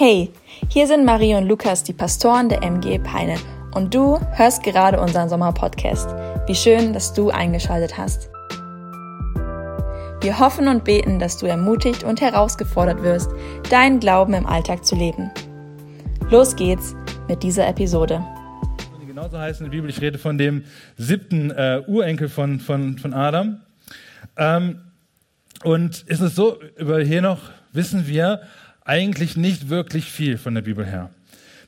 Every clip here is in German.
Hey, hier sind Marie und Lukas, die Pastoren der MG Peine. Und du hörst gerade unseren Sommerpodcast. Wie schön, dass du eingeschaltet hast. Wir hoffen und beten, dass du ermutigt und herausgefordert wirst, deinen Glauben im Alltag zu leben. Los geht's mit dieser Episode. Genauso heißt in der Bibel, ich rede von dem siebten äh, Urenkel von, von, von Adam. Ähm, und ist es so, über hier noch wissen wir, eigentlich nicht wirklich viel von der Bibel her.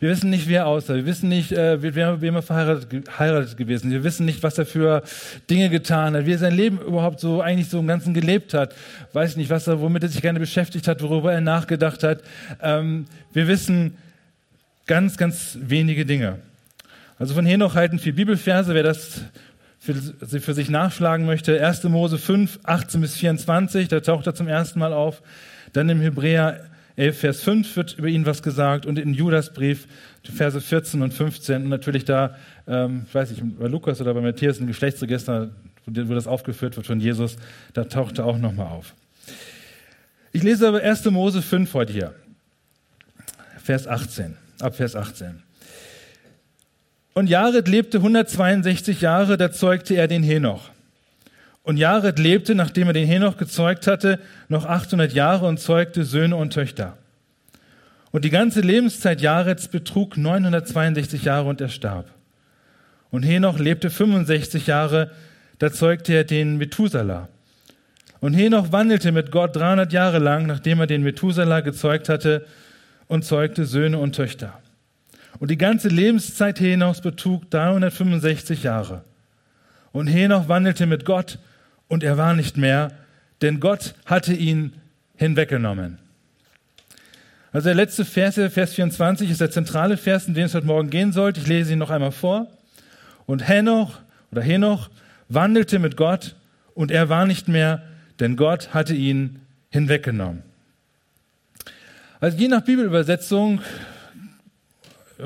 Wir wissen nicht, wie er aussah. Wir wissen nicht, äh, wer, wem er verheiratet gewesen. Wir wissen nicht, was er für Dinge getan hat, wie er sein Leben überhaupt so eigentlich so im Ganzen gelebt hat. Weiß nicht, was er, womit er sich gerne beschäftigt hat, worüber er nachgedacht hat. Ähm, wir wissen ganz, ganz wenige Dinge. Also von hier noch halten vier Bibelverse, wer das für, für sich nachschlagen möchte. 1. Mose 5, 18 bis 24, da taucht er zum ersten Mal auf. Dann im Hebräer 11, Vers 5 wird über ihn was gesagt und in Judasbrief, Verse 14 und 15 und natürlich da, ähm, ich weiß nicht, bei Lukas oder bei Matthäus ein Geschlechtsregister, wo das aufgeführt wird von Jesus, da taucht er auch nochmal auf. Ich lese aber 1. Mose 5 heute hier, Vers 18, ab Vers 18. Und Jared lebte 162 Jahre, da zeugte er den Henoch. Und Jared lebte, nachdem er den Henoch gezeugt hatte, noch 800 Jahre und zeugte Söhne und Töchter. Und die ganze Lebenszeit Jareds betrug 962 Jahre und er starb. Und Henoch lebte 65 Jahre, da zeugte er den Methuselah. Und Henoch wandelte mit Gott 300 Jahre lang, nachdem er den Methuselah gezeugt hatte und zeugte Söhne und Töchter. Und die ganze Lebenszeit Henochs betrug 365 Jahre. Und Henoch wandelte mit Gott und er war nicht mehr, denn Gott hatte ihn hinweggenommen. Also der letzte Vers, Vers 24, ist der zentrale Vers, in den es heute Morgen gehen sollte. Ich lese ihn noch einmal vor. Und Henoch oder Henoch wandelte mit Gott und er war nicht mehr, denn Gott hatte ihn hinweggenommen. Also je nach Bibelübersetzung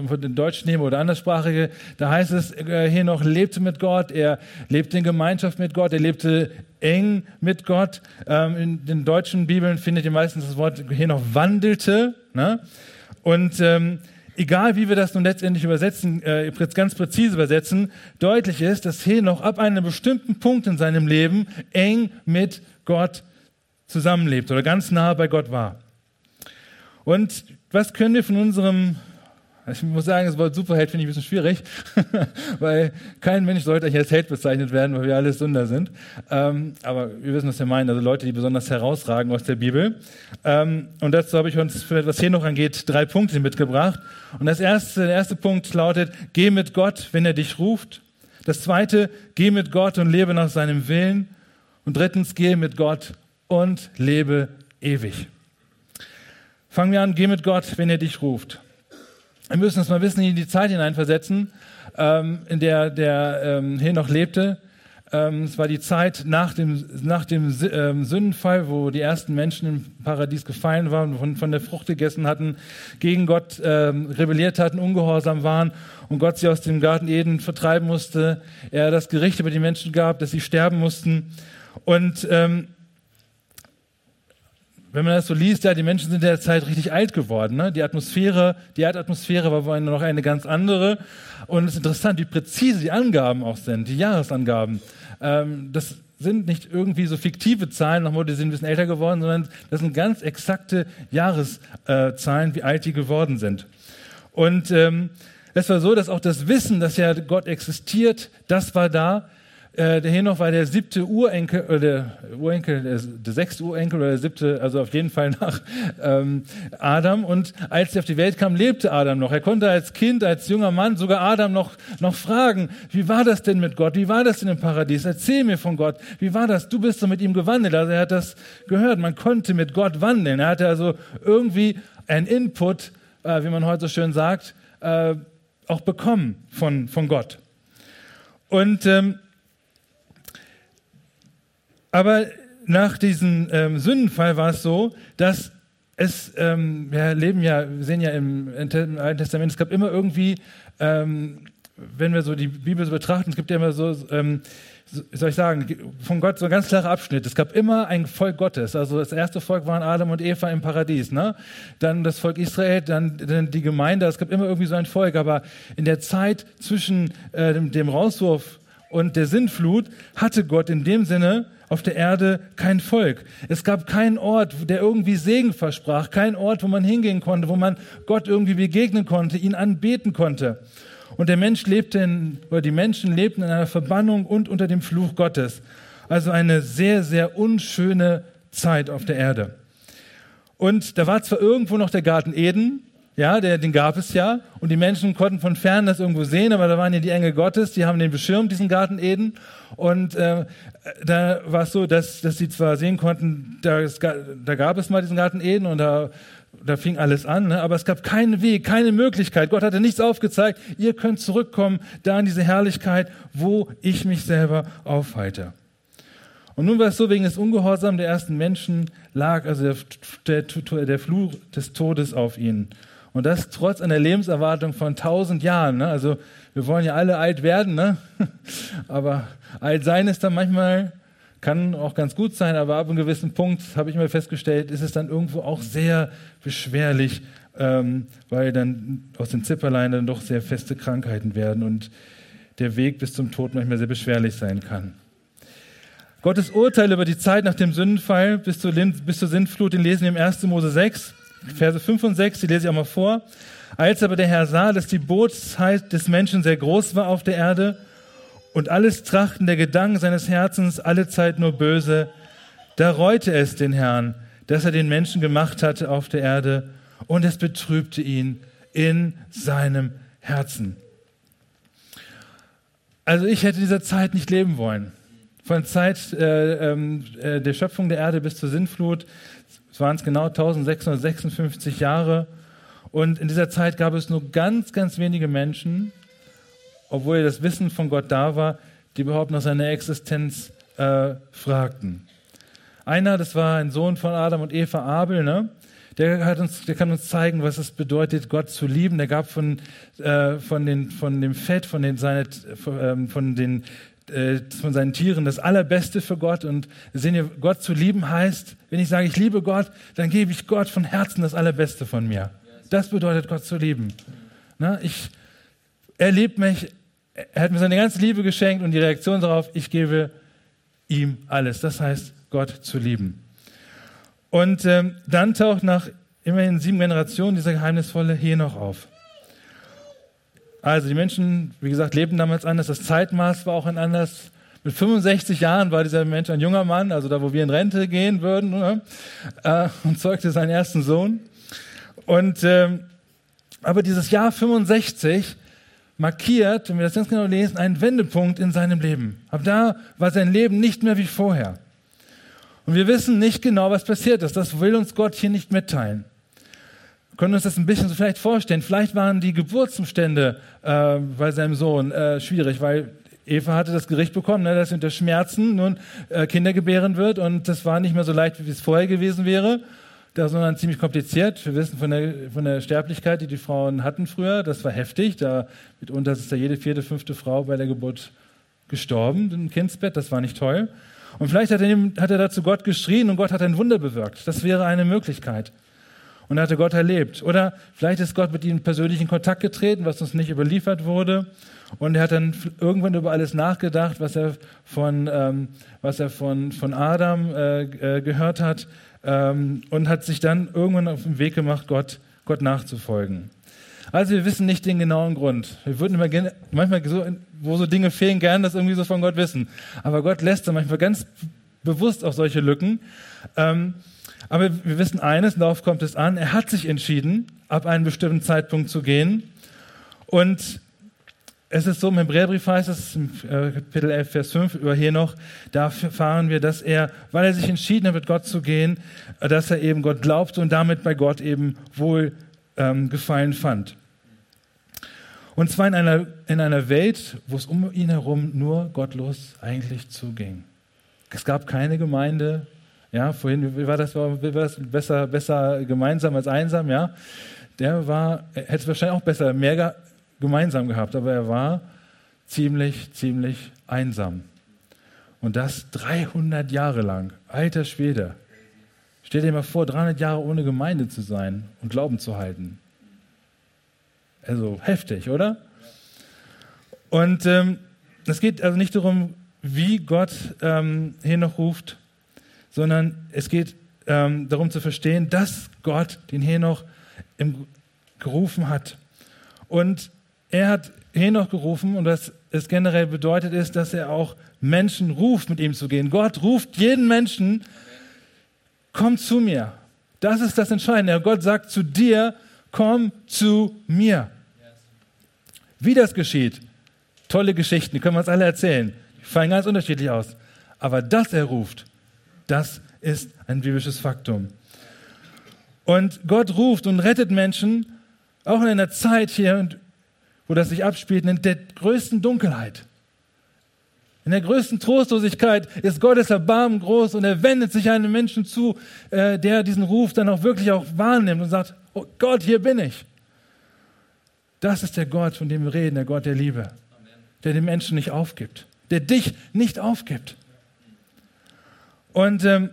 von den Deutschen nehmen oder anderssprachige, da heißt es äh, hier noch, lebte mit Gott, er lebte in Gemeinschaft mit Gott, er lebte eng mit Gott. Ähm, in den deutschen Bibeln findet ihr meistens das Wort hier noch wandelte. Ne? Und ähm, egal wie wir das nun letztendlich übersetzen, äh, ganz präzise übersetzen, deutlich ist, dass Henoch ab einem bestimmten Punkt in seinem Leben eng mit Gott zusammenlebt oder ganz nah bei Gott war. Und was können wir von unserem ich muss sagen, das Wort Superheld finde ich ein bisschen schwierig, weil kein Mensch sollte als Held bezeichnet werden, weil wir alle Sünder sind. Ähm, aber wir wissen, was wir meinen, also Leute, die besonders herausragen aus der Bibel. Ähm, und dazu habe ich uns, für was hier noch angeht, drei Punkte mitgebracht. Und das erste, der erste Punkt lautet, geh mit Gott, wenn er dich ruft. Das zweite, geh mit Gott und lebe nach seinem Willen. Und drittens, geh mit Gott und lebe ewig. Fangen wir an, geh mit Gott, wenn er dich ruft. Wir müssen uns mal wissen, in die Zeit hineinversetzen, ähm, in der der ähm, Henoch lebte. Ähm, es war die Zeit nach dem, nach dem ähm, Sündenfall, wo die ersten Menschen im Paradies gefallen waren, von, von der Frucht gegessen hatten, gegen Gott ähm, rebelliert hatten, ungehorsam waren und Gott sie aus dem Garten Eden vertreiben musste. Er das Gericht über die Menschen gab, dass sie sterben mussten. Und ähm, wenn man das so liest, ja, die Menschen sind in der Zeit richtig alt geworden. Ne? Die Atmosphäre, die Erdatmosphäre war noch eine ganz andere. Und es ist interessant, wie präzise die Angaben auch sind, die Jahresangaben. Ähm, das sind nicht irgendwie so fiktive Zahlen, nach die sind ein bisschen älter geworden, sondern das sind ganz exakte Jahreszahlen, wie alt die geworden sind. Und ähm, es war so, dass auch das Wissen, dass ja Gott existiert, das war da. Äh, der Henoch war der siebte Urenkel, oder der Urenkel, der, der, sechste Urenkel oder der siebte, also auf jeden Fall nach ähm, Adam. Und als er auf die Welt kam, lebte Adam noch. Er konnte als Kind, als junger Mann sogar Adam noch, noch fragen, wie war das denn mit Gott? Wie war das denn im Paradies? Erzähl mir von Gott. Wie war das? Du bist so mit ihm gewandelt. Also er hat das gehört. Man konnte mit Gott wandeln. Er hatte also irgendwie einen Input, äh, wie man heute so schön sagt, äh, auch bekommen von, von Gott. Und ähm, aber nach diesem ähm, Sündenfall war es so, dass es, ähm, wir leben ja, wir sehen ja im, im Alten Testament, es gab immer irgendwie ähm, wenn wir so die Bibel so betrachten, es gibt ja immer so, ähm, soll ich sagen, von Gott so ein ganz klarer Abschnitt. Es gab immer ein Volk Gottes. Also das erste Volk waren Adam und Eva im Paradies. Ne? Dann das Volk Israel, dann, dann die Gemeinde. Es gab immer irgendwie so ein Volk. Aber in der Zeit zwischen äh, dem, dem Rauswurf und der Sintflut hatte Gott in dem Sinne auf der Erde kein Volk. Es gab keinen Ort, der irgendwie Segen versprach, kein Ort, wo man hingehen konnte, wo man Gott irgendwie begegnen konnte, ihn anbeten konnte. Und der Mensch lebte in, oder die Menschen lebten in einer Verbannung und unter dem Fluch Gottes. Also eine sehr, sehr unschöne Zeit auf der Erde. Und da war zwar irgendwo noch der Garten Eden, ja, der, den gab es ja, und die Menschen konnten von fern das irgendwo sehen, aber da waren ja die Engel Gottes, die haben den beschirmt, diesen Garten Eden. Und äh, da war es so, dass, dass sie zwar sehen konnten, da, da gab es mal diesen Garten Eden und da da fing alles an, ne? aber es gab keinen Weg, keine Möglichkeit. Gott hatte nichts aufgezeigt. Ihr könnt zurückkommen da in diese Herrlichkeit, wo ich mich selber aufhalte. Und nun war es so, wegen des Ungehorsams der ersten Menschen lag also der, der, der Fluch des Todes auf ihnen. Und das trotz einer Lebenserwartung von tausend Jahren. Ne? Also wir wollen ja alle alt werden, ne? aber alt sein ist dann manchmal kann auch ganz gut sein, aber ab einem gewissen Punkt, habe ich mir festgestellt, ist es dann irgendwo auch sehr beschwerlich, ähm, weil dann aus den Zipperlein dann doch sehr feste Krankheiten werden und der Weg bis zum Tod manchmal sehr beschwerlich sein kann. Gottes Urteil über die Zeit nach dem Sündenfall bis zur, bis zur Sintflut, den lesen wir im 1. Mose 6, Verse 5 und 6, die lese ich auch mal vor. Als aber der Herr sah, dass die Bootzeit des Menschen sehr groß war auf der Erde und alles Trachten der Gedanken seines Herzens alle Zeit nur böse, da reute es den Herrn, dass er den Menschen gemacht hatte auf der Erde, und es betrübte ihn in seinem Herzen. Also ich hätte dieser Zeit nicht leben wollen. Von Zeit äh, ähm, äh, der Schöpfung der Erde bis zur Sintflut waren es genau 1656 Jahre. Und in dieser Zeit gab es nur ganz, ganz wenige Menschen, obwohl das Wissen von Gott da war, die überhaupt nach seiner Existenz äh, fragten. Einer, das war ein Sohn von Adam und Eva, Abel, ne? Der, hat uns, der kann uns zeigen, was es bedeutet, Gott zu lieben. Der gab von, äh, von, den, von dem Fett, von den, seine, von, ähm, von, den, äh, von seinen Tieren das Allerbeste für Gott. Und sehen wir, Gott zu lieben heißt, wenn ich sage, ich liebe Gott, dann gebe ich Gott von Herzen das Allerbeste von mir. Das bedeutet, Gott zu lieben. Na, ich, er liebt mich, er hat mir seine ganze Liebe geschenkt und die Reaktion darauf, ich gebe ihm alles. Das heißt, Gott zu lieben. Und ähm, dann taucht nach immerhin sieben Generationen dieser geheimnisvolle Henoch auf. Also die Menschen, wie gesagt, lebten damals anders. Das Zeitmaß war auch ein anderes. Mit 65 Jahren war dieser Mensch ein junger Mann, also da, wo wir in Rente gehen würden, ne? äh, und zeugte seinen ersten Sohn. Und ähm, aber dieses Jahr 65 markiert, wenn wir das ganz genau lesen, einen Wendepunkt in seinem Leben. Ab da war sein Leben nicht mehr wie vorher. Und wir wissen nicht genau, was passiert ist. Das will uns Gott hier nicht mitteilen. Können uns das ein bisschen so vielleicht vorstellen. Vielleicht waren die Geburtsumstände äh, bei seinem Sohn äh, schwierig, weil Eva hatte das Gericht bekommen, ne, dass unter Schmerzen nun äh, Kinder gebären wird und das war nicht mehr so leicht, wie es vorher gewesen wäre. Das war ziemlich kompliziert. Wir wissen von der, von der Sterblichkeit, die die Frauen hatten früher, das war heftig. Da mitunter ist da jede vierte, fünfte Frau bei der Geburt gestorben im Kindsbett. Das war nicht toll. Und vielleicht hat er, hat er dazu Gott geschrien und Gott hat ein Wunder bewirkt. Das wäre eine Möglichkeit. Und hatte Gott erlebt. Oder vielleicht ist Gott mit ihm in persönlichen Kontakt getreten, was uns nicht überliefert wurde. Und er hat dann irgendwann über alles nachgedacht, was er von, ähm, was er von, von Adam äh, äh, gehört hat, ähm, und hat sich dann irgendwann auf den Weg gemacht, Gott, Gott nachzufolgen. Also wir wissen nicht den genauen Grund. Wir würden immer gerne, manchmal so, wo so Dinge fehlen, gern das irgendwie so von Gott wissen. Aber Gott lässt dann manchmal ganz bewusst auch solche Lücken. Ähm, aber wir wissen eines, darauf kommt es an, er hat sich entschieden, ab einem bestimmten Zeitpunkt zu gehen. Und es ist so, im Hebräerbrief heißt es, im äh, Kapitel 11, Vers 5 über hier noch, da erfahren wir, dass er, weil er sich entschieden hat, mit Gott zu gehen, äh, dass er eben Gott glaubte und damit bei Gott eben wohl ähm, Gefallen fand. Und zwar in einer, in einer Welt, wo es um ihn herum nur gottlos eigentlich zuging. Es gab keine Gemeinde. Ja, vorhin, wie war das, wie war das besser, besser gemeinsam als einsam, ja? Der war, hätte wahrscheinlich auch besser, mehr gemeinsam gehabt, aber er war ziemlich, ziemlich einsam. Und das 300 Jahre lang. Alter Schwede. Stell dir mal vor, 300 Jahre ohne Gemeinde zu sein und Glauben zu halten. Also heftig, oder? Und ähm, es geht also nicht darum, wie Gott ähm, Henoch ruft, sondern es geht ähm, darum zu verstehen, dass Gott den Henoch im, gerufen hat. Und er hat Henoch gerufen und was es generell bedeutet ist, dass er auch Menschen ruft, mit ihm zu gehen. Gott ruft jeden Menschen, komm zu mir. Das ist das Entscheidende. Gott sagt zu dir, komm zu mir. Wie das geschieht, tolle Geschichten, die können wir uns alle erzählen. Die fallen ganz unterschiedlich aus. Aber dass er ruft, das ist ein biblisches Faktum. Und Gott ruft und rettet Menschen, auch in einer Zeit hier, wo das sich abspielt, in der größten Dunkelheit. In der größten Trostlosigkeit ist Gottes Erbarmen groß und er wendet sich einem Menschen zu, äh, der diesen Ruf dann auch wirklich auch wahrnimmt und sagt, oh Gott, hier bin ich. Das ist der Gott, von dem wir reden, der Gott der Liebe, der den Menschen nicht aufgibt, der dich nicht aufgibt. Und ähm,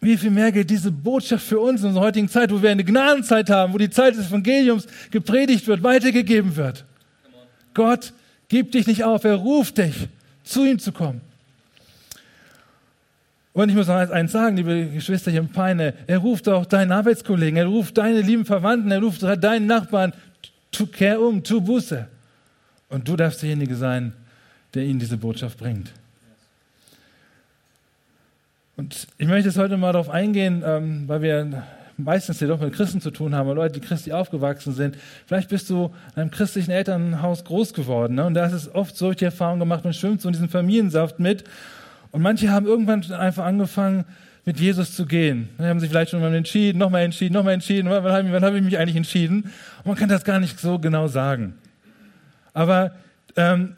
wie viel mehr gilt diese Botschaft für uns in unserer heutigen Zeit, wo wir eine Gnadenzeit haben, wo die Zeit des Evangeliums gepredigt wird, weitergegeben wird. Gott gibt dich nicht auf, er ruft dich, zu ihm zu kommen. Und ich muss noch eins sagen, liebe Geschwister hier im Peine, er ruft auch deinen Arbeitskollegen, er ruft deine lieben Verwandten, er ruft deinen Nachbarn, tu, kehr um, tu Buße. Und du darfst derjenige sein, der ihnen diese Botschaft bringt. Und ich möchte jetzt heute mal darauf eingehen, ähm, weil wir meistens hier doch mit Christen zu tun haben, Leute, die Christi aufgewachsen sind. Vielleicht bist du in einem christlichen Elternhaus groß geworden. Ne? Und da ist es oft so, die Erfahrung gemacht, man schwimmt so in diesem Familiensaft mit. Und manche haben irgendwann einfach angefangen, mit Jesus zu gehen. Die haben sich vielleicht schon mal entschieden, nochmal entschieden, nochmal entschieden. Wann habe ich, hab ich mich eigentlich entschieden? Und man kann das gar nicht so genau sagen. Aber ähm,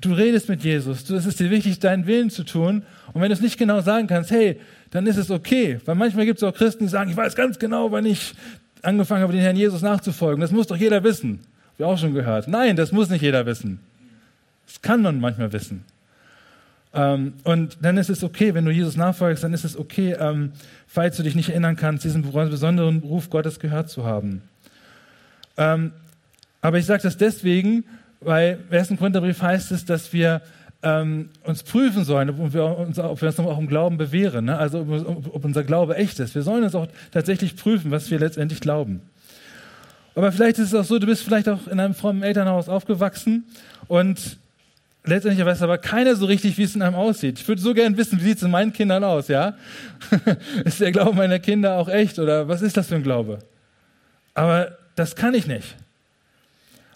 du redest mit Jesus. Du, es ist dir wichtig, deinen Willen zu tun. Und wenn du es nicht genau sagen kannst, hey, dann ist es okay. Weil manchmal gibt es auch Christen, die sagen, ich weiß ganz genau, wann ich angefangen habe, den Herrn Jesus nachzufolgen. Das muss doch jeder wissen. Hab ich auch schon gehört. Nein, das muss nicht jeder wissen. Das kann man manchmal wissen. Ähm, und dann ist es okay, wenn du Jesus nachfolgst, dann ist es okay, ähm, falls du dich nicht erinnern kannst, diesen besonderen Ruf Gottes gehört zu haben. Ähm, aber ich sage das deswegen, weil im ersten Korintherbrief heißt es, dass wir ähm, uns prüfen sollen, ob wir uns, ob wir uns auch im Glauben bewähren, ne? also ob, ob unser Glaube echt ist. Wir sollen uns auch tatsächlich prüfen, was wir letztendlich glauben. Aber vielleicht ist es auch so, du bist vielleicht auch in einem frommen Elternhaus aufgewachsen und letztendlich weiß aber keiner so richtig, wie es in einem aussieht. Ich würde so gern wissen, wie sieht es in meinen Kindern aus, ja? ist der Glaube meiner Kinder auch echt oder was ist das für ein Glaube? Aber das kann ich nicht.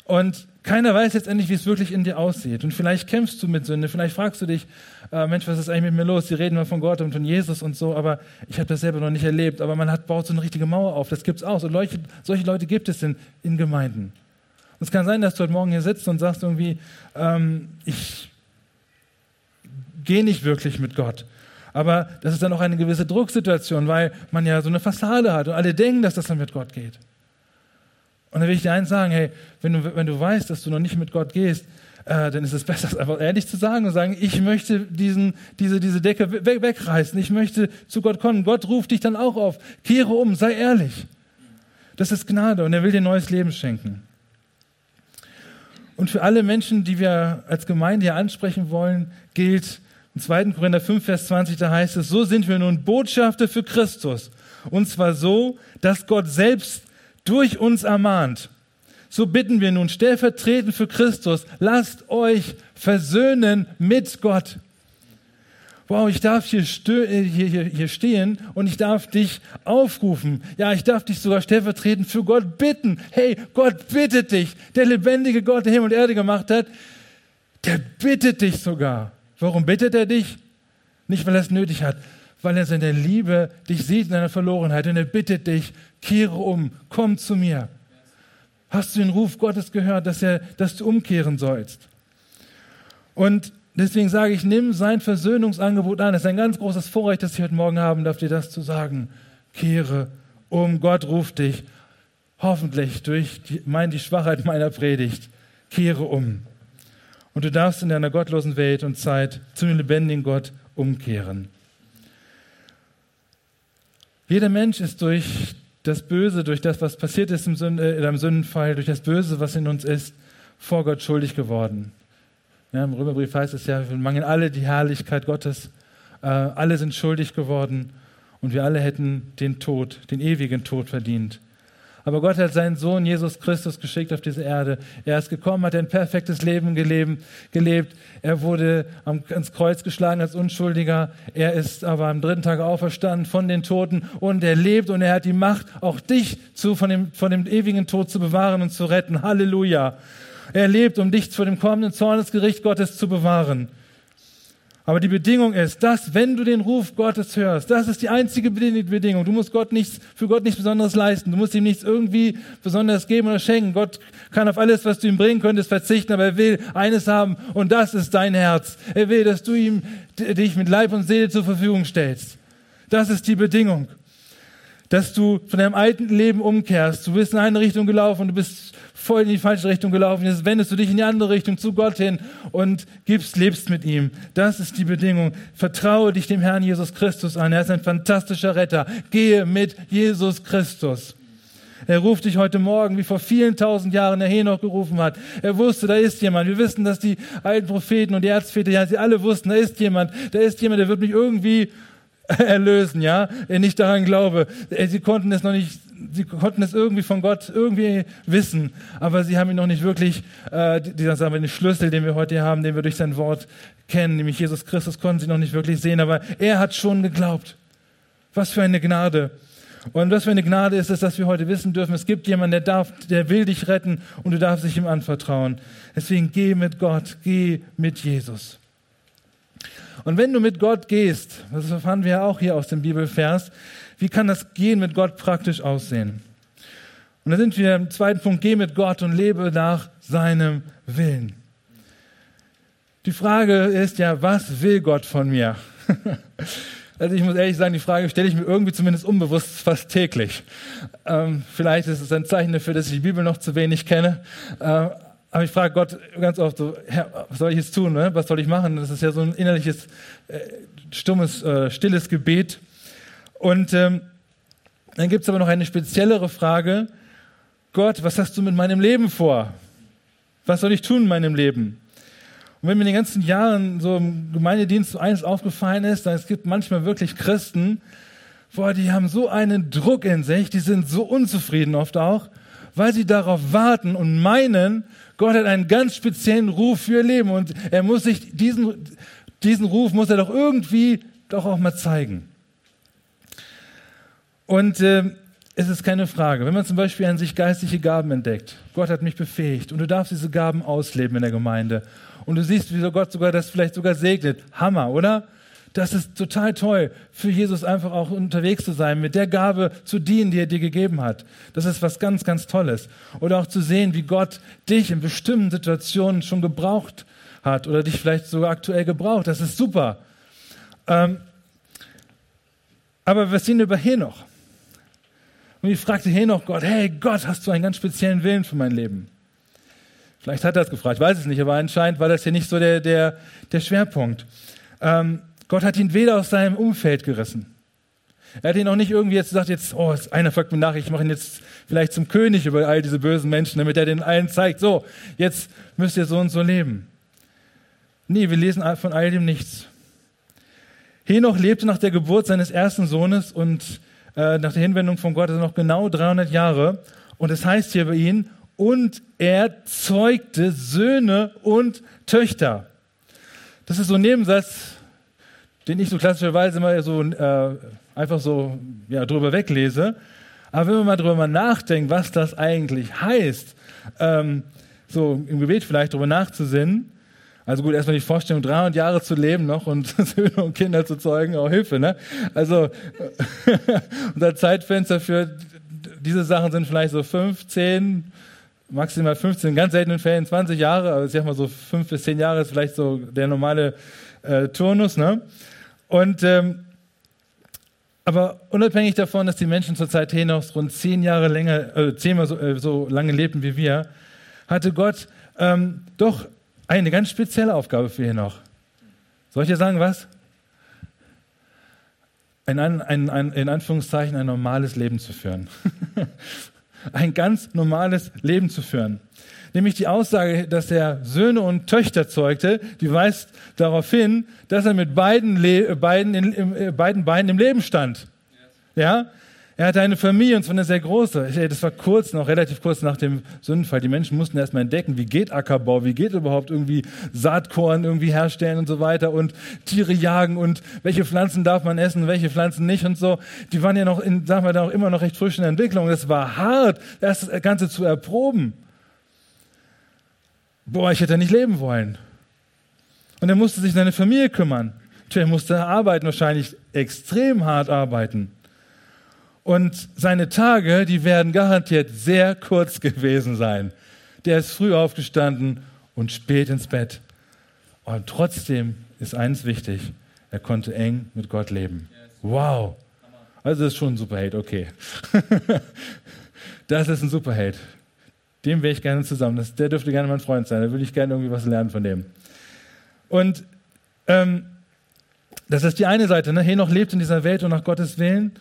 Und keiner weiß jetzt endlich, wie es wirklich in dir aussieht. Und vielleicht kämpfst du mit Sünde, vielleicht fragst du dich, äh, Mensch, was ist eigentlich mit mir los? Sie reden mal von Gott und von Jesus und so, aber ich habe das selber noch nicht erlebt. Aber man hat, baut so eine richtige Mauer auf, das gibt es auch. So solche, solche Leute gibt es in, in Gemeinden. Und es kann sein, dass du heute Morgen hier sitzt und sagst irgendwie, ähm, ich gehe nicht wirklich mit Gott. Aber das ist dann auch eine gewisse Drucksituation, weil man ja so eine Fassade hat und alle denken, dass das dann mit Gott geht. Und dann will ich dir eins sagen, hey, wenn du, wenn du weißt, dass du noch nicht mit Gott gehst, äh, dann ist es besser, es einfach ehrlich zu sagen und sagen, ich möchte diesen, diese, diese Decke weg, wegreißen, ich möchte zu Gott kommen. Gott ruft dich dann auch auf, kehre um, sei ehrlich. Das ist Gnade und er will dir neues Leben schenken. Und für alle Menschen, die wir als Gemeinde hier ansprechen wollen, gilt im 2. Korinther 5, Vers 20, da heißt es, so sind wir nun Botschafter für Christus. Und zwar so, dass Gott selbst durch uns ermahnt. So bitten wir nun stellvertretend für Christus, lasst euch versöhnen mit Gott. Wow, ich darf hier, äh, hier, hier, hier stehen und ich darf dich aufrufen. Ja, ich darf dich sogar stellvertretend für Gott bitten. Hey, Gott bittet dich. Der lebendige Gott, der Himmel und Erde gemacht hat, der bittet dich sogar. Warum bittet er dich? Nicht, weil er es nötig hat, weil er seine Liebe dich sieht in deiner Verlorenheit und er bittet dich, kehre um, komm zu mir. Hast du den Ruf Gottes gehört, dass, er, dass du umkehren sollst? Und deswegen sage ich, nimm sein Versöhnungsangebot an. Es ist ein ganz großes Vorrecht, dass ich heute Morgen haben darf, dir das zu sagen. Kehre um, Gott ruft dich. hoffentlich durch die, mein, die Schwachheit meiner Predigt, kehre um. Und du darfst in deiner gottlosen Welt und Zeit zu dem lebendigen Gott umkehren. Jeder Mensch ist durch das Böse, durch das, was passiert ist im, Sünde, äh, im Sündenfall, durch das Böse, was in uns ist, vor Gott schuldig geworden. Ja, Im Römerbrief heißt es ja, wir mangeln alle die Herrlichkeit Gottes. Äh, alle sind schuldig geworden und wir alle hätten den Tod, den ewigen Tod verdient. Aber Gott hat seinen Sohn Jesus Christus geschickt auf diese Erde. Er ist gekommen, hat ein perfektes Leben gelebt. Er wurde ans Kreuz geschlagen als Unschuldiger. Er ist aber am dritten Tag auferstanden von den Toten und er lebt und er hat die Macht, auch dich zu, von, dem, von dem ewigen Tod zu bewahren und zu retten. Halleluja. Er lebt, um dich vor dem kommenden Zornesgericht Gottes zu bewahren. Aber die Bedingung ist, dass, wenn du den Ruf Gottes hörst, das ist die einzige Bedingung. Du musst Gott nichts, für Gott nichts Besonderes leisten. Du musst ihm nichts irgendwie Besonderes geben oder schenken. Gott kann auf alles, was du ihm bringen könntest, verzichten, aber er will eines haben und das ist dein Herz. Er will, dass du ihm dich mit Leib und Seele zur Verfügung stellst. Das ist die Bedingung dass du von deinem alten Leben umkehrst. Du bist in eine Richtung gelaufen du bist voll in die falsche Richtung gelaufen. Jetzt wendest du dich in die andere Richtung zu Gott hin und gibst, lebst mit ihm. Das ist die Bedingung. Vertraue dich dem Herrn Jesus Christus an. Er ist ein fantastischer Retter. Gehe mit Jesus Christus. Er ruft dich heute Morgen, wie vor vielen tausend Jahren der Henoch gerufen hat. Er wusste, da ist jemand. Wir wissen, dass die alten Propheten und die Erzväter, ja, sie alle wussten, da ist jemand, da ist jemand, der wird mich irgendwie erlösen, ja, nicht daran glaube. Sie konnten es noch nicht, sie konnten es irgendwie von Gott irgendwie wissen, aber sie haben ihn noch nicht wirklich, äh, dieser sagen wir, den Schlüssel, den wir heute haben, den wir durch sein Wort kennen, nämlich Jesus Christus, konnten sie noch nicht wirklich sehen, aber er hat schon geglaubt. Was für eine Gnade. Und was für eine Gnade ist es, dass wir heute wissen dürfen, es gibt jemanden, der darf, der will dich retten und du darfst dich ihm anvertrauen. Deswegen geh mit Gott, geh mit Jesus. Und wenn du mit Gott gehst, das erfahren wir ja auch hier aus dem Bibelvers, wie kann das Gehen mit Gott praktisch aussehen? Und da sind wir im zweiten Punkt, geh mit Gott und lebe nach seinem Willen. Die Frage ist ja, was will Gott von mir? Also ich muss ehrlich sagen, die Frage stelle ich mir irgendwie zumindest unbewusst fast täglich. Ähm, vielleicht ist es ein Zeichen dafür, dass ich die Bibel noch zu wenig kenne. Äh, aber ich frage Gott ganz oft so, Herr, was soll ich jetzt tun? Ne? Was soll ich machen? Das ist ja so ein innerliches, äh, stummes, äh, stilles Gebet. Und ähm, dann gibt es aber noch eine speziellere Frage. Gott, was hast du mit meinem Leben vor? Was soll ich tun in meinem Leben? Und wenn mir in den ganzen Jahren so im Gemeindedienst so eines aufgefallen ist, dann es gibt manchmal wirklich Christen, boah, die haben so einen Druck in sich, die sind so unzufrieden oft auch, weil sie darauf warten und meinen, Gott hat einen ganz speziellen Ruf für ihr Leben und er muss sich diesen, diesen Ruf muss er doch irgendwie doch auch mal zeigen. Und äh, es ist keine Frage, wenn man zum Beispiel an sich geistliche Gaben entdeckt, Gott hat mich befähigt und du darfst diese Gaben ausleben in der Gemeinde und du siehst, wie Gott sogar das vielleicht sogar segnet. Hammer, oder? Das ist total toll, für Jesus einfach auch unterwegs zu sein, mit der Gabe zu dienen, die er dir gegeben hat. Das ist was ganz, ganz Tolles. Oder auch zu sehen, wie Gott dich in bestimmten Situationen schon gebraucht hat oder dich vielleicht sogar aktuell gebraucht. Das ist super. Ähm, aber wir sehen über Henoch. Und ich fragte Henoch Gott, hey Gott, hast du einen ganz speziellen Willen für mein Leben? Vielleicht hat er es gefragt, ich weiß es nicht, aber anscheinend war das hier nicht so der, der, der Schwerpunkt. Ähm, Gott hat ihn weder aus seinem Umfeld gerissen. Er hat ihn auch nicht irgendwie jetzt gesagt, jetzt, oh, einer folgt mir nach, ich mache ihn jetzt vielleicht zum König über all diese bösen Menschen, damit er den allen zeigt, so, jetzt müsst ihr so und so leben. Nee, wir lesen von all dem nichts. Henoch lebte nach der Geburt seines ersten Sohnes und äh, nach der Hinwendung von Gott also noch genau 300 Jahre. Und es heißt hier bei ihm, und er zeugte Söhne und Töchter. Das ist so ein Nebensatz, den ich so klassischerweise mal so äh, einfach so ja, drüber weglese. Aber wenn man mal drüber nachdenkt, was das eigentlich heißt, ähm, so im Gebet vielleicht drüber nachzusinnen, also gut, erstmal die Vorstellung, 300 Jahre zu leben noch und Söhne und Kinder zu zeugen, auch Hilfe, ne? Also unser Zeitfenster für diese Sachen sind vielleicht so 15, maximal 15, in ganz seltenen Fällen 20 Jahre, also ich sag mal so 5 bis 10 Jahre ist vielleicht so der normale äh, Turnus, ne? Und ähm, Aber unabhängig davon, dass die Menschen zur Zeit Henochs rund zehn Jahre länger, äh, zehnmal so, äh, so lange lebten wie wir, hatte Gott ähm, doch eine ganz spezielle Aufgabe für Henoch. Soll ich dir sagen, was? Ein, ein, ein, in Anführungszeichen ein normales Leben zu führen. ein ganz normales Leben zu führen. Nämlich die Aussage, dass er Söhne und Töchter zeugte, die weist darauf hin, dass er mit beiden, Le beiden, in, in, äh, beiden Beinen im Leben stand. Ja? Er hatte eine Familie und zwar eine sehr große. Das war kurz, noch relativ kurz nach dem Sündenfall. Die Menschen mussten erstmal entdecken, wie geht Ackerbau, wie geht überhaupt irgendwie Saatkorn irgendwie herstellen und so weiter und Tiere jagen und welche Pflanzen darf man essen, welche Pflanzen nicht und so. Die waren ja noch, in, sagen wir da auch immer noch recht frisch in der Entwicklung. Das war hart, das Ganze zu erproben. Boah, ich hätte nicht leben wollen. Und er musste sich um seine Familie kümmern. Er musste arbeiten, wahrscheinlich extrem hart arbeiten. Und seine Tage, die werden garantiert sehr kurz gewesen sein. Der ist früh aufgestanden und spät ins Bett. Und trotzdem ist eins wichtig, er konnte eng mit Gott leben. Wow. Also das ist schon ein Superheld, okay. das ist ein Superheld. Dem wäre ich gerne zusammen. Das, der dürfte gerne mein Freund sein. Da würde ich gerne irgendwie was lernen von dem. Und ähm, das ist die eine Seite. Ne? Henoch lebt in dieser Welt und nach Gottes Willen.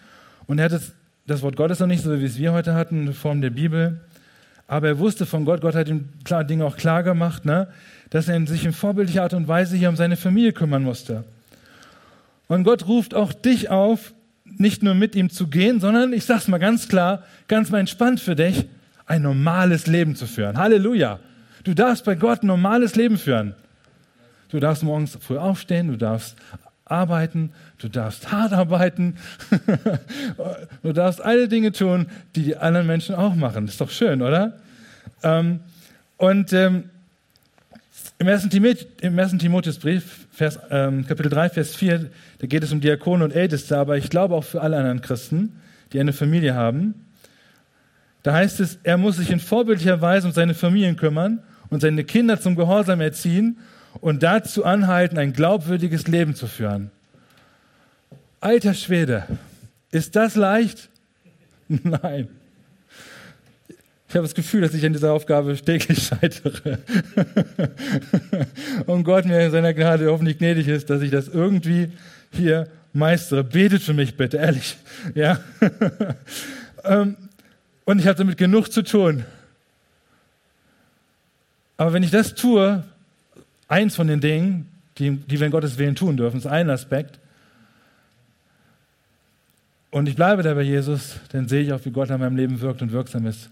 Und er hat das, das Wort Gottes noch nicht, so wie es wir heute hatten, in Form der Bibel. Aber er wusste von Gott, Gott hat ihm klar, Dinge auch klar gemacht, ne? dass er sich in vorbildlicher Art und Weise hier um seine Familie kümmern musste. Und Gott ruft auch dich auf, nicht nur mit ihm zu gehen, sondern, ich sage es mal ganz klar, ganz mal entspannt für dich, ein normales Leben zu führen. Halleluja. Du darfst bei Gott ein normales Leben führen. Du darfst morgens früh aufstehen, du darfst arbeiten, du darfst hart arbeiten, du darfst alle Dinge tun, die die anderen Menschen auch machen. Ist doch schön, oder? Ähm, und ähm, im ersten Timotheusbrief, Vers, ähm, Kapitel 3, Vers 4, da geht es um Diakone und Älteste, aber ich glaube auch für alle anderen Christen, die eine Familie haben. Da heißt es, er muss sich in vorbildlicher Weise um seine Familien kümmern und seine Kinder zum Gehorsam erziehen und dazu anhalten, ein glaubwürdiges Leben zu führen. Alter Schwede, ist das leicht? Nein. Ich habe das Gefühl, dass ich an dieser Aufgabe täglich scheitere. und Gott mir in seiner Gnade hoffentlich gnädig ist, dass ich das irgendwie hier meistere. Betet für mich bitte, ehrlich. Ja. Ähm, und ich habe damit genug zu tun. Aber wenn ich das tue, eins von den Dingen, die, die wir in Gottes Willen tun dürfen, ist ein Aspekt. Und ich bleibe da bei Jesus, dann sehe ich auch, wie Gott an meinem Leben wirkt und wirksam ist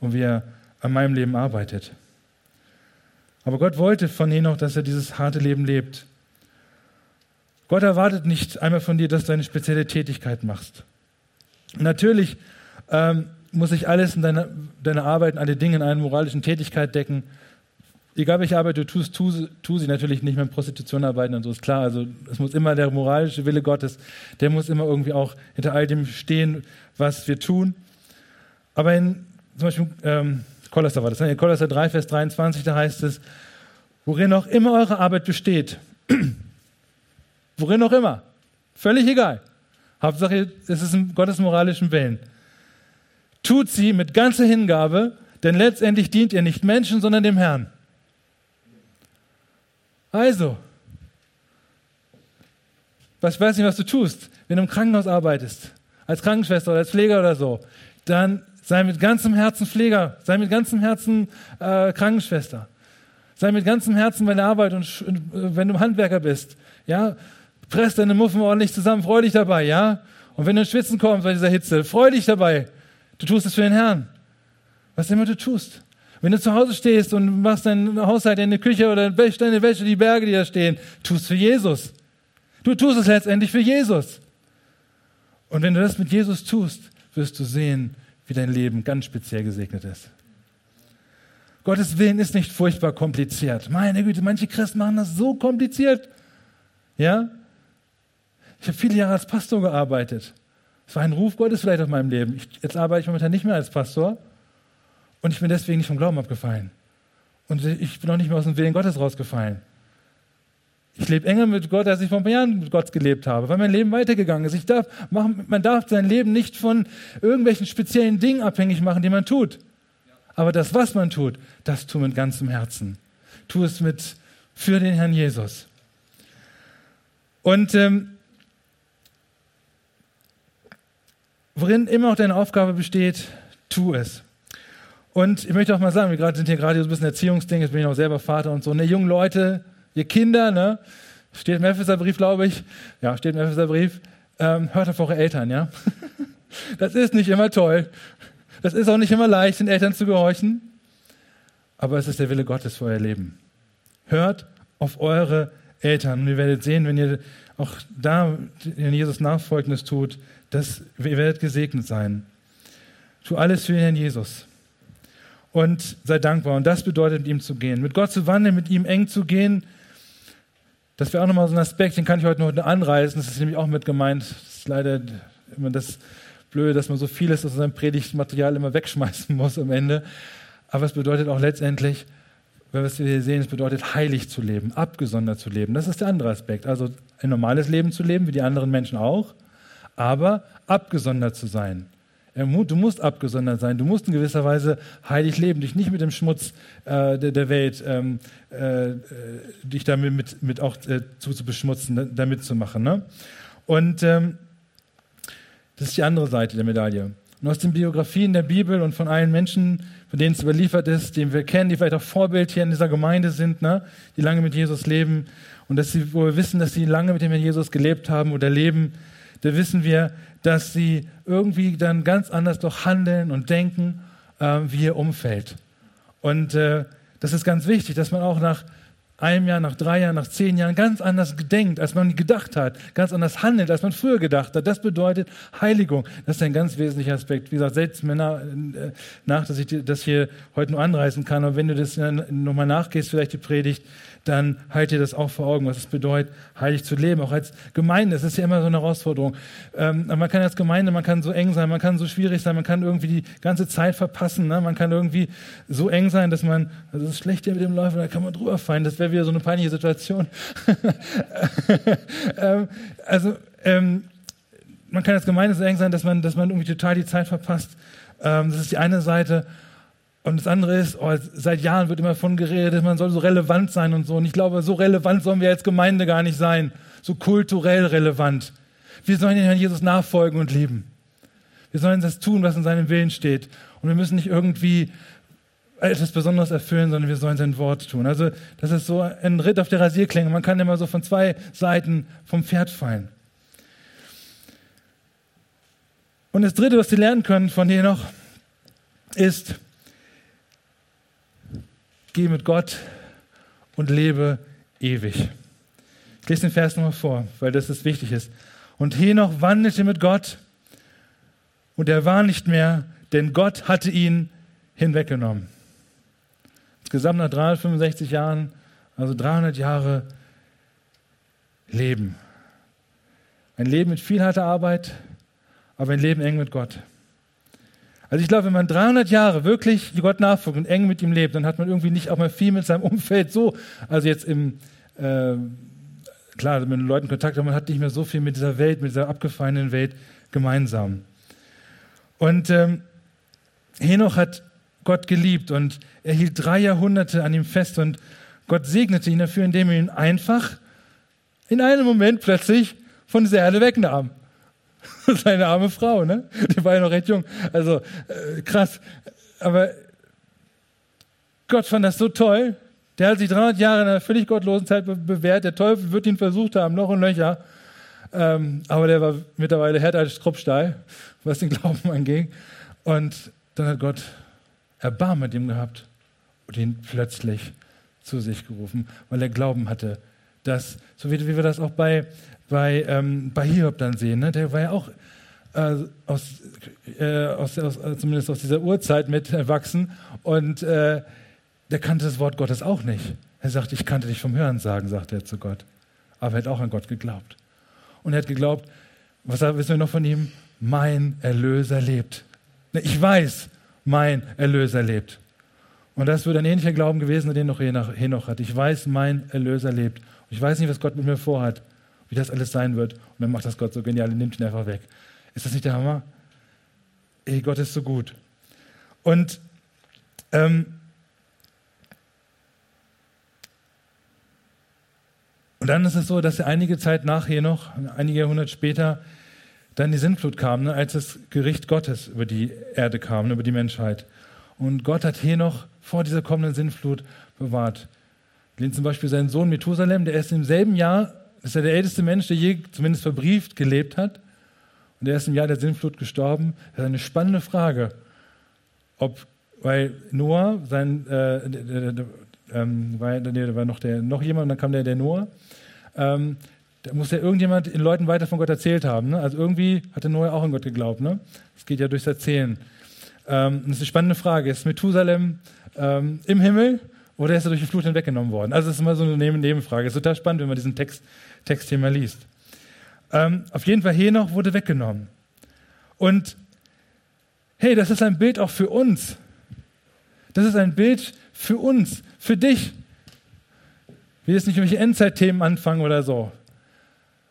und wie er an meinem Leben arbeitet. Aber Gott wollte von Henoch, dass er dieses harte Leben lebt. Gott erwartet nicht einmal von dir, dass du eine spezielle Tätigkeit machst. Natürlich ähm, muss ich alles in deiner, deiner Arbeit, in alle Dinge in einer moralischen Tätigkeit decken, egal welche Arbeit du tust, tu, tu sie natürlich nicht mit Prostitution arbeiten und so ist klar. Also es muss immer der moralische Wille Gottes, der muss immer irgendwie auch hinter all dem stehen, was wir tun. Aber in zum Beispiel ähm, Kolosser war das, ne? in Kolosser 3, Vers 23, da heißt es, worin auch immer eure Arbeit besteht, worin auch immer, völlig egal. Hauptsache, es ist in Gottes moralischen Willen. Tut sie mit ganzer Hingabe, denn letztendlich dient ihr nicht Menschen, sondern dem Herrn. Also, was weiß nicht, was du tust, wenn du im Krankenhaus arbeitest, als Krankenschwester oder als Pfleger oder so, dann sei mit ganzem Herzen Pfleger, sei mit ganzem Herzen äh, Krankenschwester, sei mit ganzem Herzen bei der Arbeit und äh, wenn du Handwerker bist, ja, press deine Muffen ordentlich zusammen, freu dich dabei, ja. Und wenn du ins Schwitzen kommst bei dieser Hitze, freu dich dabei. Du tust es für den Herrn. Was immer du tust. Wenn du zu Hause stehst und machst deinen Haushalt in der Küche oder deine Wäsche, die Berge, die da stehen, tust für Jesus. Du tust es letztendlich für Jesus. Und wenn du das mit Jesus tust, wirst du sehen, wie dein Leben ganz speziell gesegnet ist. Gottes Willen ist nicht furchtbar kompliziert. Meine Güte, manche Christen machen das so kompliziert. Ja? Ich habe viele Jahre als Pastor gearbeitet. Es war ein Ruf Gottes vielleicht auf meinem Leben. Ich, jetzt arbeite ich momentan nicht mehr als Pastor. Und ich bin deswegen nicht vom Glauben abgefallen. Und ich bin auch nicht mehr aus dem Willen Gottes rausgefallen. Ich lebe enger mit Gott, als ich vor ein paar Jahren mit Gott gelebt habe, weil mein Leben weitergegangen ist. Ich darf, man darf sein Leben nicht von irgendwelchen speziellen Dingen abhängig machen, die man tut. Aber das, was man tut, das tu mit ganzem Herzen. Tu es mit für den Herrn Jesus. Und ähm, worin immer auch deine Aufgabe besteht, tu es. Und ich möchte auch mal sagen, wir gerade sind hier gerade so ein bisschen Erziehungsding, jetzt bin ich auch selber Vater und so. Ne, jungen Leute, ihr Kinder, ne, steht im Epheserbrief, glaube ich, ja, steht im Epheserbrief, ähm, hört auf eure Eltern, ja. Das ist nicht immer toll. Das ist auch nicht immer leicht, den Eltern zu gehorchen. Aber es ist der Wille Gottes für euer Leben. Hört auf eure Eltern. Und ihr werdet sehen, wenn ihr auch da Jesus Nachfolgendes tut, dass ihr werdet gesegnet sein. Tu alles für den Herrn Jesus. Und sei dankbar. Und das bedeutet, mit ihm zu gehen. Mit Gott zu wandeln, mit ihm eng zu gehen. Das wäre auch nochmal so ein Aspekt, den kann ich heute noch anreißen. Das ist nämlich auch mit gemeint. Das ist leider immer das Blöde, dass man so vieles aus seinem Predigtmaterial immer wegschmeißen muss am Ende. Aber es bedeutet auch letztendlich, wenn wir es hier sehen, es bedeutet heilig zu leben, abgesondert zu leben. Das ist der andere Aspekt. Also ein normales Leben zu leben, wie die anderen Menschen auch aber abgesondert zu sein. Du musst abgesondert sein. Du musst in gewisser Weise heilig leben, dich nicht mit dem Schmutz äh, der, der, Welt, ähm, äh, äh dich damit mit, mit auch äh, zu, zu beschmutzen, damit zu machen. Ne? Und ähm, das ist die andere Seite der Medaille. Und aus den Biografien der Bibel und von allen Menschen, von denen es überliefert ist, den wir kennen, die vielleicht auch Vorbild hier in dieser Gemeinde sind, ne? die lange mit Jesus leben und dass sie, wo wir wissen, dass sie lange mit dem Herrn Jesus gelebt haben oder leben, da wissen wir, dass sie irgendwie dann ganz anders doch handeln und denken äh, wie ihr Umfeld. Und äh, das ist ganz wichtig, dass man auch nach einem Jahr, nach drei Jahren, nach zehn Jahren ganz anders denkt, als man gedacht hat, ganz anders handelt, als man früher gedacht hat. Das bedeutet Heiligung. Das ist ein ganz wesentlicher Aspekt. Wie gesagt, setzt mir nach, äh, nach, dass ich das hier heute nur anreißen kann. Und wenn du das nochmal nachgehst, vielleicht die Predigt, dann halt dir das auch vor Augen, was es bedeutet, heilig zu leben. Auch als Gemeinde, das ist ja immer so eine Herausforderung. Ähm, man kann als Gemeinde, man kann so eng sein, man kann so schwierig sein, man kann irgendwie die ganze Zeit verpassen. Ne? Man kann irgendwie so eng sein, dass man, also das ist schlecht hier mit dem Läufer, da kann man drüber fallen. Das wäre wieder so eine peinliche Situation. ähm, also, ähm, man kann als Gemeinde so eng sein, dass man, dass man irgendwie total die Zeit verpasst. Ähm, das ist die eine Seite. Und das andere ist, oh, seit Jahren wird immer davon geredet, man soll so relevant sein und so. Und ich glaube, so relevant sollen wir als Gemeinde gar nicht sein. So kulturell relevant. Wir sollen den Herrn Jesus nachfolgen und lieben. Wir sollen das tun, was in seinem Willen steht. Und wir müssen nicht irgendwie etwas Besonderes erfüllen, sondern wir sollen sein Wort tun. Also das ist so ein Ritt auf der Rasierklinge. Man kann immer so von zwei Seiten vom Pferd fallen. Und das Dritte, was Sie lernen können von hier noch, ist, geh mit Gott und lebe ewig. Ich lese den Vers nochmal vor, weil das ist wichtig ist. Und Henoch wandelte mit Gott und er war nicht mehr, denn Gott hatte ihn hinweggenommen. Insgesamt nach 365 Jahren, also 300 Jahre Leben. Ein Leben mit viel harter Arbeit, aber ein Leben eng mit Gott. Also ich glaube, wenn man 300 Jahre wirklich Gott nachfolgt und eng mit ihm lebt, dann hat man irgendwie nicht auch mal viel mit seinem Umfeld so, also jetzt im, äh, klar, mit den Leuten Kontakt, aber man hat nicht mehr so viel mit dieser Welt, mit dieser abgefallenen Welt gemeinsam. Und ähm, Henoch hat Gott geliebt und er hielt drei Jahrhunderte an ihm fest und Gott segnete ihn dafür, indem er ihn einfach in einem Moment plötzlich von dieser Erde wegnahm. Seine arme Frau, ne? Die war ja noch recht jung. Also äh, krass. Aber Gott fand das so toll. Der hat sich 300 Jahre in einer völlig gottlosen Zeit be bewährt. Der Teufel wird ihn versucht haben, noch und nöcher. Ähm, aber der war mittlerweile härter als Kruppstahl, was den Glauben anging. Und dann hat Gott Erbarmen mit ihm gehabt und ihn plötzlich zu sich gerufen, weil er Glauben hatte, dass, so wie, wie wir das auch bei bei, ähm, bei Hiob dann sehen. Ne? Der war ja auch äh, aus, äh, aus, aus, äh, zumindest aus dieser Urzeit mit erwachsen und äh, der kannte das Wort Gottes auch nicht. Er sagt, ich kannte dich vom Hören sagen, sagt er zu Gott. Aber er hat auch an Gott geglaubt. Und er hat geglaubt, was wissen wir noch von ihm? Mein Erlöser lebt. Ne, ich weiß, mein Erlöser lebt. Und das wird ein ähnlicher Glauben gewesen, den noch Henoch hat. Ich weiß, mein Erlöser lebt. Und ich weiß nicht, was Gott mit mir vorhat, wie das alles sein wird. Und dann macht das Gott so genial und nimmt ihn einfach weg. Ist das nicht der Hammer? Ey, Gott ist so gut. Und ähm, Und dann ist es so, dass er einige Zeit nachher noch, einige Jahrhunderte später, dann die Sintflut kam, ne, als das Gericht Gottes über die Erde kam, ne, über die Menschheit. Und Gott hat Henoch vor dieser kommenden Sintflut bewahrt. Wir zum Beispiel seinen Sohn Methusalem, der ist im selben Jahr, das ist ja der älteste Mensch, der je zumindest verbrieft gelebt hat. Und der ist im Jahr der Sintflut gestorben. Das ist eine spannende Frage. Ob, weil Noah, sein, äh, der, ähm, war, nee, war noch, der, noch jemand und dann kam der, der Noah. Ähm, da muss ja irgendjemand den Leuten weiter von Gott erzählt haben. Ne? Also irgendwie hat der Noah auch an Gott geglaubt. Ne? Das geht ja durchs Erzählen. Ähm, das ist eine spannende Frage. Ist Methusalem ähm, im Himmel oder ist er durch die Flut hinweggenommen worden? Also das ist immer so eine Nebenfrage. Es ist total spannend, wenn man diesen Text, Text hier mal liest. Ähm, auf jeden Fall, Henoch wurde weggenommen. Und hey, das ist ein Bild auch für uns. Das ist ein Bild für uns, für dich. Ich will jetzt nicht irgendwelche Endzeitthemen anfangen oder so.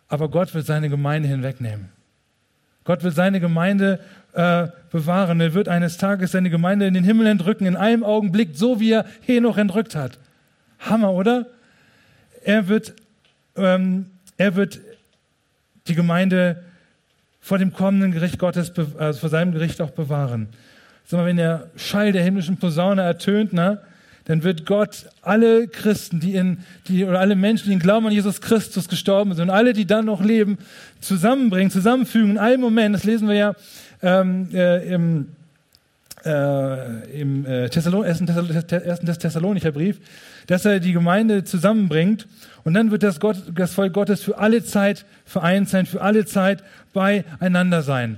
Aber Gott wird seine Gemeinde hinwegnehmen. Gott wird seine Gemeinde äh, bewahren. Er wird eines Tages seine Gemeinde in den Himmel entrücken, in einem Augenblick, so wie er Henoch entrückt hat. Hammer, oder? Er wird, ähm, er wird die Gemeinde vor dem kommenden Gericht Gottes, also vor seinem Gericht auch bewahren. Sag mal, wenn der Schall der himmlischen Posaune ertönt, na, dann wird Gott alle Christen, die in, die, oder alle Menschen, die in Glauben an Jesus Christus gestorben sind und alle, die dann noch leben, zusammenbringen, zusammenfügen in einem Moment. Das lesen wir ja ähm, äh, im, äh, im äh, Thessalon, ersten, ersten Thessalonicher Brief, dass er die Gemeinde zusammenbringt und dann wird das, Gott, das Volk Gottes für alle Zeit vereint sein, für alle Zeit beieinander sein.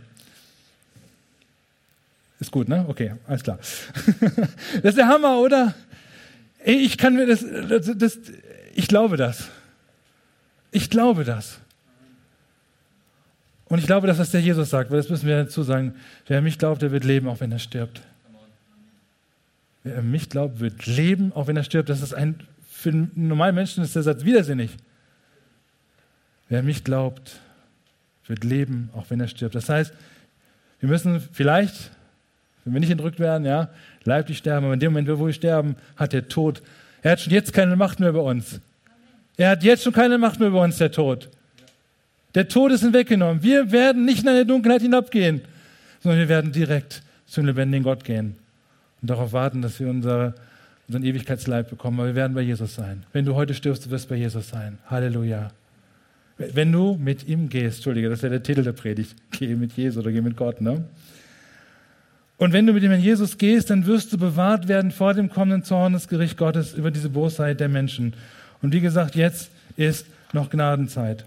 Ist gut, ne? Okay, alles klar. das ist der Hammer, oder? Ich kann mir das, das, das, ich glaube das. Ich glaube das. Und ich glaube, dass das der Jesus sagt, weil das müssen wir dazu sagen. Wer mich glaubt, der wird leben, auch wenn er stirbt. Wer mich glaubt, wird leben, auch wenn er stirbt. Das ist ein, für einen normalen Menschen ist der Satz widersinnig. Wer mich glaubt, wird leben, auch wenn er stirbt. Das heißt, wir müssen vielleicht, wenn wir nicht entrückt werden, ja, leiblich sterben. Aber in dem Moment, wo wir sterben, hat der Tod, er hat schon jetzt keine Macht mehr über uns. Er hat jetzt schon keine Macht mehr über uns, der Tod. Der Tod ist hinweggenommen. Wir werden nicht in eine Dunkelheit hinabgehen, sondern wir werden direkt zum lebendigen Gott gehen und darauf warten, dass wir unser, unseren Ewigkeitsleib bekommen. Aber wir werden bei Jesus sein. Wenn du heute stirbst, du wirst bei Jesus sein. Halleluja. Wenn du mit ihm gehst, Entschuldige, das ist ja der Titel der Predigt. Geh mit Jesus oder geh mit Gott, ne? Und wenn du mit dem Herrn Jesus gehst, dann wirst du bewahrt werden vor dem kommenden Zorn des Gericht Gottes über diese Bosheit der Menschen. Und wie gesagt, jetzt ist noch Gnadenzeit.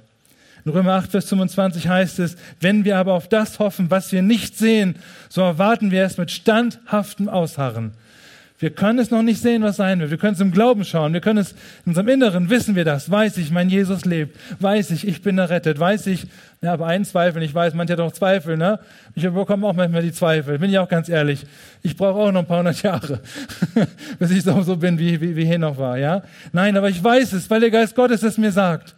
In Römer 8, Vers 25 heißt es, wenn wir aber auf das hoffen, was wir nicht sehen, so erwarten wir es mit standhaftem Ausharren. Wir können es noch nicht sehen, was sein wird. Wir können es im Glauben schauen. Wir können es in unserem Inneren wissen wir das. Weiß ich, mein Jesus lebt. Weiß ich, ich bin errettet. Weiß ich, ja, aber einen Zweifel. Ich weiß, manche hat auch Zweifel, ne? Ich bekomme auch manchmal die Zweifel. Bin ich auch ganz ehrlich. Ich brauche auch noch ein paar hundert Jahre, bis ich so, so bin, wie, wie, wie Henoch war, ja? Nein, aber ich weiß es, weil der Geist Gottes es mir sagt.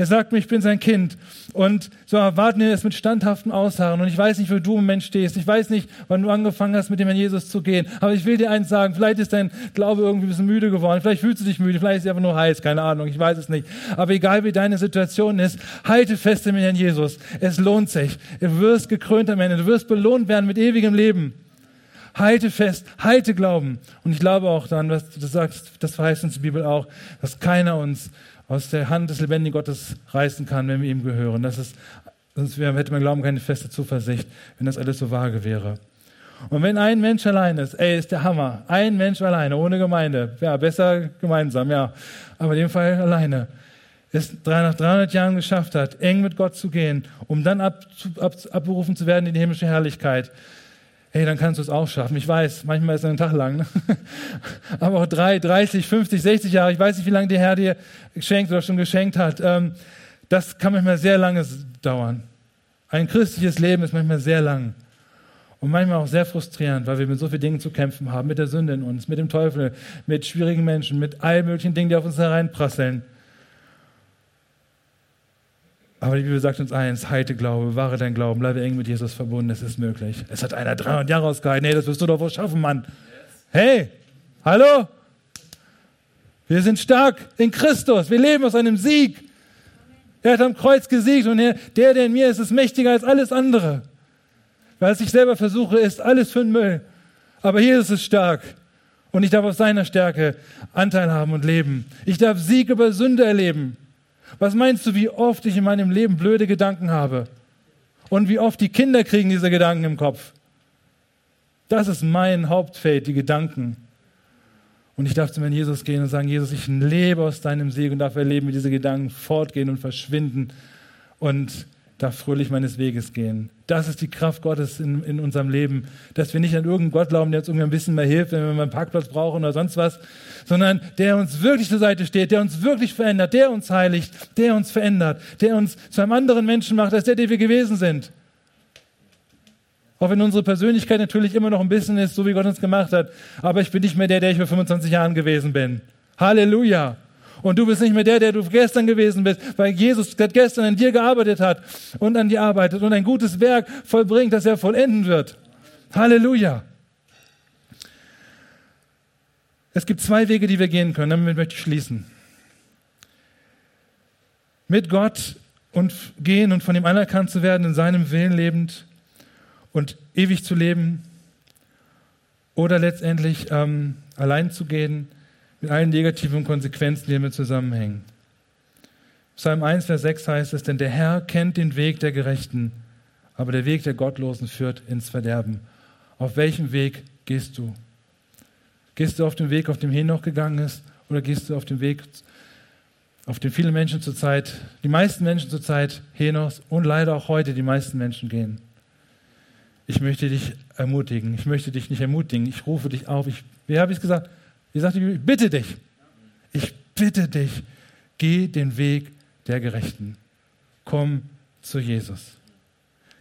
Er sagt mir, ich bin sein Kind. Und so erwarten wir es mit standhaftem Ausharren. Und ich weiß nicht, wo du im Mensch stehst. Ich weiß nicht, wann du angefangen hast, mit dem Herrn Jesus zu gehen. Aber ich will dir eins sagen. Vielleicht ist dein Glaube irgendwie ein bisschen müde geworden. Vielleicht fühlst du dich müde. Vielleicht ist es einfach nur heiß. Keine Ahnung. Ich weiß es nicht. Aber egal wie deine Situation ist, halte fest im Herrn Jesus. Es lohnt sich. Du wirst gekrönt am Ende. Du wirst belohnt werden mit ewigem Leben. Halte fest, halte Glauben. Und ich glaube auch dann, was du sagst, das verheißt uns die Bibel auch, dass keiner uns aus der Hand des lebendigen Gottes reißen kann, wenn wir ihm gehören. Das ist, sonst hätte man glauben keine feste Zuversicht, wenn das alles so vage wäre. Und wenn ein Mensch allein ist, ey, ist der Hammer. Ein Mensch alleine, ohne Gemeinde. Ja, besser gemeinsam, ja. Aber in dem Fall alleine. Es nach 300 Jahren geschafft hat, eng mit Gott zu gehen, um dann ab, ab, abberufen zu werden in die himmlische Herrlichkeit hey, dann kannst du es auch schaffen. Ich weiß, manchmal ist es ein Tag lang, ne? aber auch drei, 30, 50, 60 Jahre, ich weiß nicht, wie lange der Herr dir geschenkt oder schon geschenkt hat. Ähm, das kann manchmal sehr lange dauern. Ein christliches Leben ist manchmal sehr lang. Und manchmal auch sehr frustrierend, weil wir mit so vielen Dingen zu kämpfen haben, mit der Sünde in uns, mit dem Teufel, mit schwierigen Menschen, mit all möglichen Dingen, die auf uns hereinprasseln. Aber die Bibel sagt uns eins, halte Glaube, wahre dein Glauben, bleibe eng mit Jesus verbunden, es ist möglich. Es hat einer 300 Jahre ausgehalten, nee, das wirst du doch wohl schaffen, Mann. Hey, hallo? Wir sind stark in Christus, wir leben aus einem Sieg. Er hat am Kreuz gesiegt und der, der in mir ist, ist mächtiger als alles andere. Weil ich selber versuche, ist alles für den Müll. Aber Jesus ist stark. Und ich darf auf seiner Stärke Anteil haben und leben. Ich darf Sieg über Sünde erleben. Was meinst du, wie oft ich in meinem Leben blöde Gedanken habe? Und wie oft die Kinder kriegen diese Gedanken im Kopf? Das ist mein Hauptfeld, die Gedanken. Und ich darf zu meinem Jesus gehen und sagen, Jesus, ich lebe aus deinem Sieg und darf erleben, wie diese Gedanken fortgehen und verschwinden und darf fröhlich meines Weges gehen. Das ist die Kraft Gottes in, in unserem Leben, dass wir nicht an irgendeinen Gott glauben, der uns irgendwie ein bisschen mehr hilft, wenn wir mal einen Parkplatz brauchen oder sonst was, sondern der uns wirklich zur Seite steht, der uns wirklich verändert, der uns heiligt, der uns verändert, der uns zu einem anderen Menschen macht, als der, der wir gewesen sind. Auch wenn unsere Persönlichkeit natürlich immer noch ein bisschen ist, so wie Gott uns gemacht hat. Aber ich bin nicht mehr der, der ich vor 25 Jahren gewesen bin. Halleluja. Und du bist nicht mehr der, der du gestern gewesen bist, weil Jesus gestern an dir gearbeitet hat und an dir arbeitet und ein gutes Werk vollbringt, das er vollenden wird. Halleluja. Es gibt zwei Wege, die wir gehen können. Damit möchte ich schließen. Mit Gott und gehen und von ihm anerkannt zu werden, in seinem Willen lebend und ewig zu leben. Oder letztendlich ähm, allein zu gehen mit allen negativen Konsequenzen, die damit zusammenhängen. Psalm 1, Vers 6 heißt es, denn der Herr kennt den Weg der Gerechten, aber der Weg der Gottlosen führt ins Verderben. Auf welchem Weg gehst du? Gehst du auf den Weg, auf dem Henoch gegangen ist, oder gehst du auf den Weg, auf den viele Menschen zurzeit, die meisten Menschen zurzeit Henochs und leider auch heute die meisten Menschen gehen? Ich möchte dich ermutigen. Ich möchte dich nicht ermutigen. Ich rufe dich auf. Ich, wie habe ich es gesagt? Wie sagt die bitte dich. Ich bitte dich. Geh den Weg der Gerechten. Komm zu Jesus.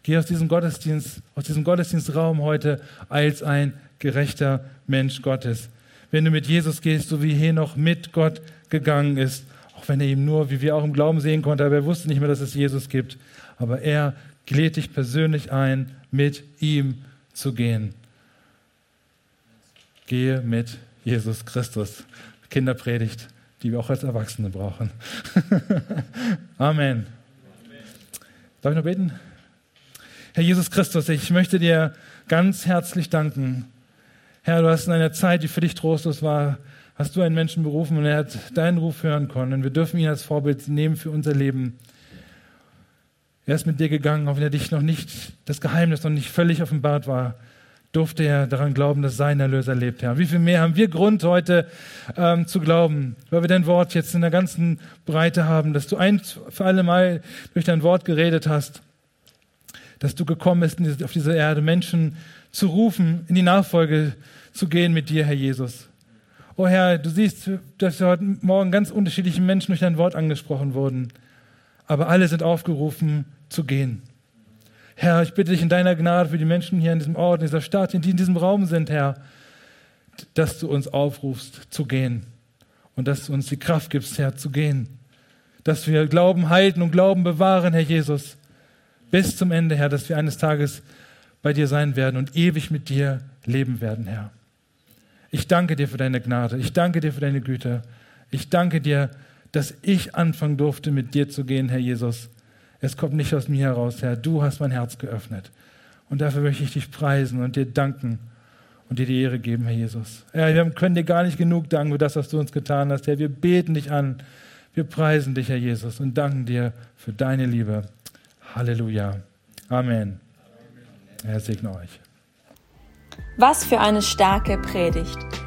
Geh aus diesem Gottesdienst, aus diesem Gottesdienstraum heute als ein gerechter Mensch Gottes. Wenn du mit Jesus gehst, so wie Henoch mit Gott gegangen ist, auch wenn er ihm nur, wie wir auch im Glauben sehen konnten, aber er wusste nicht mehr, dass es Jesus gibt. Aber er lädt dich persönlich ein, mit ihm zu gehen. Gehe mit Jesus Christus. Kinderpredigt, die wir auch als Erwachsene brauchen. Amen. Darf ich noch beten? Herr Jesus Christus, ich möchte dir ganz herzlich danken. Herr, du hast in einer Zeit, die für dich trostlos war, hast du einen Menschen berufen und er hat deinen Ruf hören können. Wir dürfen ihn als Vorbild nehmen für unser Leben. Er ist mit dir gegangen, auch wenn er dich noch nicht, das Geheimnis noch nicht völlig offenbart war durfte er daran glauben, dass sein Erlöser lebt, Herr. Wie viel mehr haben wir Grund heute ähm, zu glauben, weil wir dein Wort jetzt in der ganzen Breite haben, dass du ein für alle Mal durch dein Wort geredet hast, dass du gekommen bist auf diese Erde, Menschen zu rufen, in die Nachfolge zu gehen mit dir, Herr Jesus. Oh Herr, du siehst, dass wir heute Morgen ganz unterschiedliche Menschen durch dein Wort angesprochen wurden, aber alle sind aufgerufen zu gehen. Herr, ich bitte dich in deiner Gnade für die Menschen hier in diesem Ort, in dieser Stadt, die in diesem Raum sind, Herr, dass du uns aufrufst zu gehen und dass du uns die Kraft gibst, Herr, zu gehen. Dass wir Glauben halten und Glauben bewahren, Herr Jesus, bis zum Ende, Herr, dass wir eines Tages bei dir sein werden und ewig mit dir leben werden, Herr. Ich danke dir für deine Gnade. Ich danke dir für deine Güte. Ich danke dir, dass ich anfangen durfte, mit dir zu gehen, Herr Jesus. Es kommt nicht aus mir heraus, Herr. Du hast mein Herz geöffnet. Und dafür möchte ich dich preisen und dir danken und dir die Ehre geben, Herr Jesus. Herr, wir können dir gar nicht genug danken für das, was du uns getan hast, Herr. Wir beten dich an. Wir preisen dich, Herr Jesus, und danken dir für deine Liebe. Halleluja. Amen. Herr segne euch. Was für eine starke Predigt.